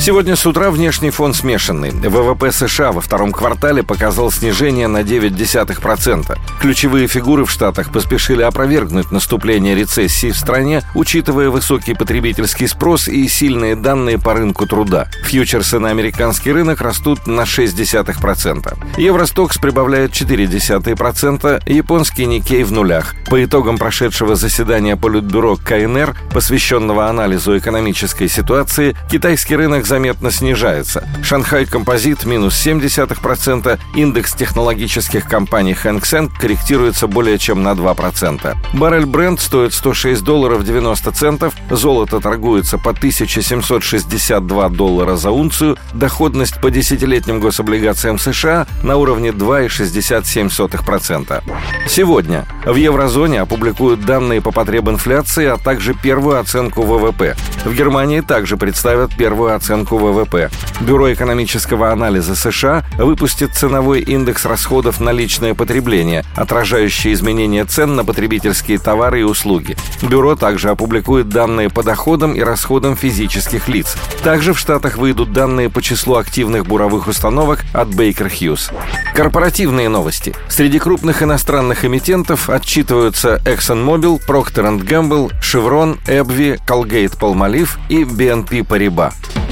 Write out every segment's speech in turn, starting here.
Сегодня с утра внешний фон смешанный. ВВП США во втором квартале показал снижение на 0,9%. Ключевые фигуры в Штатах поспешили опровергнуть наступление рецессии в стране, учитывая высокий потребительский спрос и сильные данные по рынку труда. Фьючерсы на американский рынок растут на 0,6%. Евростокс прибавляет 0,4%, японский Никей в нулях. По итогам прошедшего заседания Политбюро КНР, посвященного анализу экономической ситуации, китайский рынок заметно снижается. Шанхай Композит минус 0,7%, индекс технологических компаний Hang Seng корректируется более чем на 2%. Баррель бренд стоит 106 долларов 90 центов, золото торгуется по 1762 доллара за унцию, доходность по десятилетним гособлигациям США на уровне 2,67%. Сегодня в еврозоне опубликуют данные по потреб инфляции, а также первую оценку ВВП. В Германии также представят первую оценку ВВП. Бюро экономического анализа США выпустит ценовой индекс расходов на личное потребление, отражающий изменения цен на потребительские товары и услуги. Бюро также опубликует данные по доходам и расходам физических лиц. Также в Штатах выйдут данные по числу активных буровых установок от Baker Hughes. Корпоративные новости. Среди крупных иностранных эмитентов отчитываются ExxonMobil, Procter Gamble, Chevron, Эбви, Colgate-Palmolive и BNP BNP Paribas.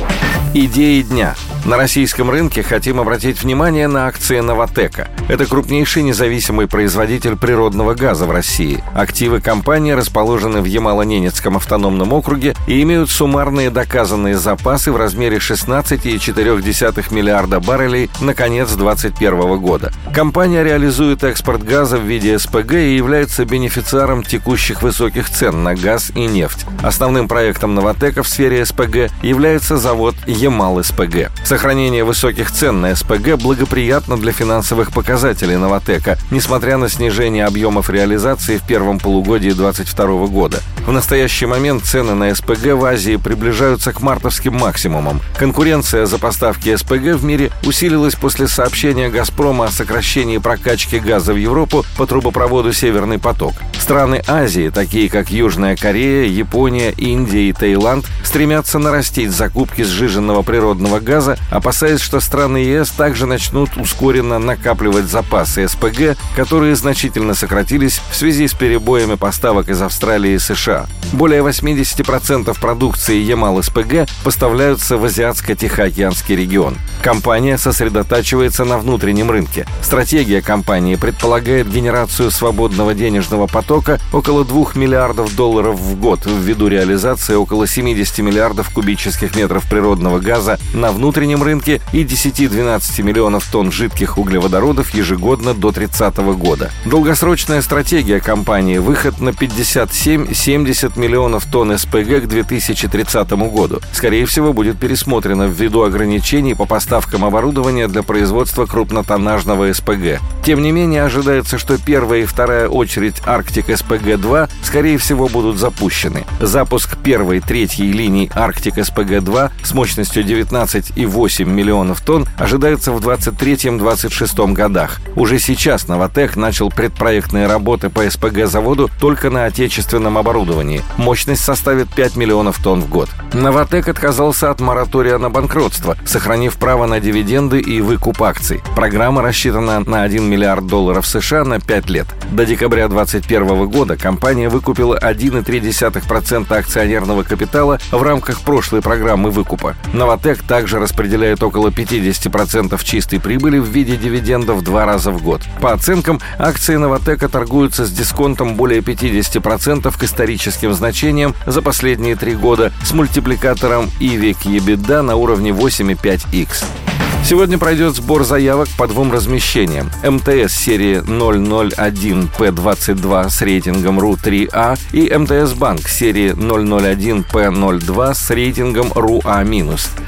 Идеи дня – на российском рынке хотим обратить внимание на акции «Новотека». Это крупнейший независимый производитель природного газа в России. Активы компании расположены в Ямало-Ненецком автономном округе и имеют суммарные доказанные запасы в размере 16,4 миллиарда баррелей на конец 2021 года. Компания реализует экспорт газа в виде СПГ и является бенефициаром текущих высоких цен на газ и нефть. Основным проектом «Новотека» в сфере СПГ является завод «Ямал-СПГ». Сохранение высоких цен на СПГ благоприятно для финансовых показателей «Новотека», несмотря на снижение объемов реализации в первом полугодии 2022 года. В настоящий момент цены на СПГ в Азии приближаются к мартовским максимумам. Конкуренция за поставки СПГ в мире усилилась после сообщения «Газпрома» о сокращении прокачки газа в Европу по трубопроводу «Северный поток». Страны Азии, такие как Южная Корея, Япония, Индия и Таиланд, стремятся нарастить закупки сжиженного природного газа опасаясь, что страны ЕС также начнут ускоренно накапливать запасы СПГ, которые значительно сократились в связи с перебоями поставок из Австралии и США. Более 80% продукции Ямал-СПГ поставляются в Азиатско-Тихоокеанский регион. Компания сосредотачивается на внутреннем рынке. Стратегия компании предполагает генерацию свободного денежного потока около 2 миллиардов долларов в год ввиду реализации около 70 миллиардов кубических метров природного газа на внутреннем внутреннем рынке и 10-12 миллионов тонн жидких углеводородов ежегодно до 30 года. Долгосрочная стратегия компании – выход на 57-70 миллионов тонн СПГ к 2030 году. Скорее всего, будет пересмотрена ввиду ограничений по поставкам оборудования для производства крупнотоннажного СПГ. Тем не менее, ожидается, что первая и вторая очередь Арктик СПГ-2 скорее всего будут запущены. Запуск первой, третьей линий Арктик СПГ-2 с мощностью 19,8 8 миллионов тонн ожидается в 2023-2026 годах. Уже сейчас «Новотек» начал предпроектные работы по СПГ-заводу только на отечественном оборудовании. Мощность составит 5 миллионов тонн в год. «Новотек» отказался от моратория на банкротство, сохранив право на дивиденды и выкуп акций. Программа рассчитана на 1 миллиард долларов США на 5 лет. До декабря 2021 года компания выкупила 1,3% акционерного капитала в рамках прошлой программы выкупа. «Новотек» также распределяет распределяет около 50% чистой прибыли в виде дивидендов два раза в год. По оценкам, акции «Новотека» торгуются с дисконтом более 50% к историческим значениям за последние три года с мультипликатором EV к EBITDA на уровне 8,5x. Сегодня пройдет сбор заявок по двум размещениям. МТС серии 001P22 с рейтингом РУ-3А и МТС Банк серии 001P02 с рейтингом РУА-.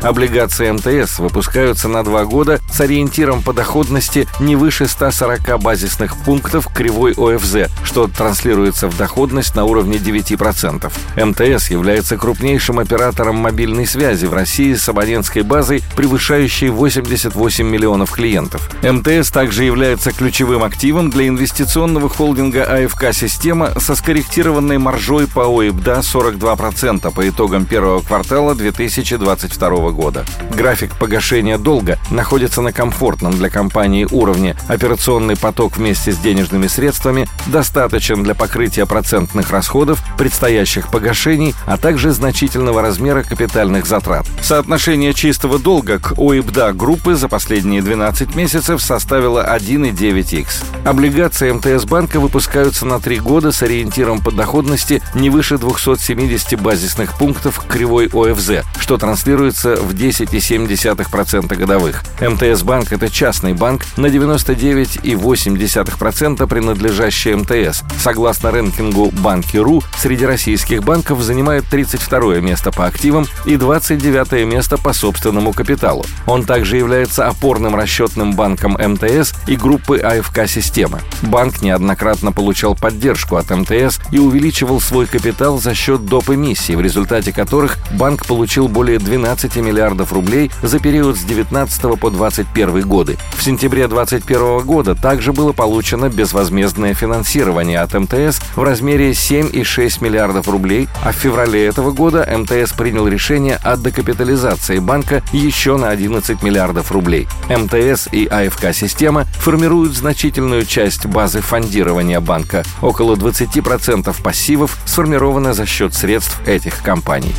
Облигации МТС выпускаются на два года с ориентиром по доходности не выше 140 базисных пунктов кривой ОФЗ, что транслируется в доходность на уровне 9%. МТС является крупнейшим оператором мобильной связи в России с абонентской базой, превышающей 80 78 миллионов клиентов. МТС также является ключевым активом для инвестиционного холдинга АФК «Система» со скорректированной маржой по ОИБДА 42% по итогам первого квартала 2022 года. График погашения долга находится на комфортном для компании уровне. Операционный поток вместе с денежными средствами достаточен для покрытия процентных расходов, предстоящих погашений, а также значительного размера капитальных затрат. Соотношение чистого долга к ОИБДА группы за последние 12 месяцев составило 1,9х. Облигации МТС банка выпускаются на 3 года с ориентиром по доходности не выше 270 базисных пунктов кривой ОФЗ, что транслируется в 10,7% годовых. МТС банк – это частный банк на 99,8% принадлежащий МТС. Согласно рэнкингу Банки.ру, среди российских банков занимает 32 место по активам и 29 место по собственному капиталу. Он также является опорным расчетным банком МТС и группы АФК «Система». Банк неоднократно получал поддержку от МТС и увеличивал свой капитал за счет доп. эмиссий, в результате которых банк получил более 12 миллиардов рублей за период с 19 по 21 годы. В сентябре 2021 года также было получено безвозмездное финансирование от МТС в размере 7,6 миллиардов рублей, а в феврале этого года МТС принял решение о докапитализации банка еще на 11 миллиардов рублей. МТС и АФК-система формируют значительную часть базы фондирования банка. Около 20% пассивов сформировано за счет средств этих компаний.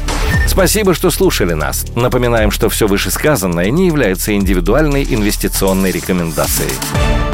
Спасибо, что слушали нас. Напоминаем, что все вышесказанное не является индивидуальной инвестиционной рекомендацией.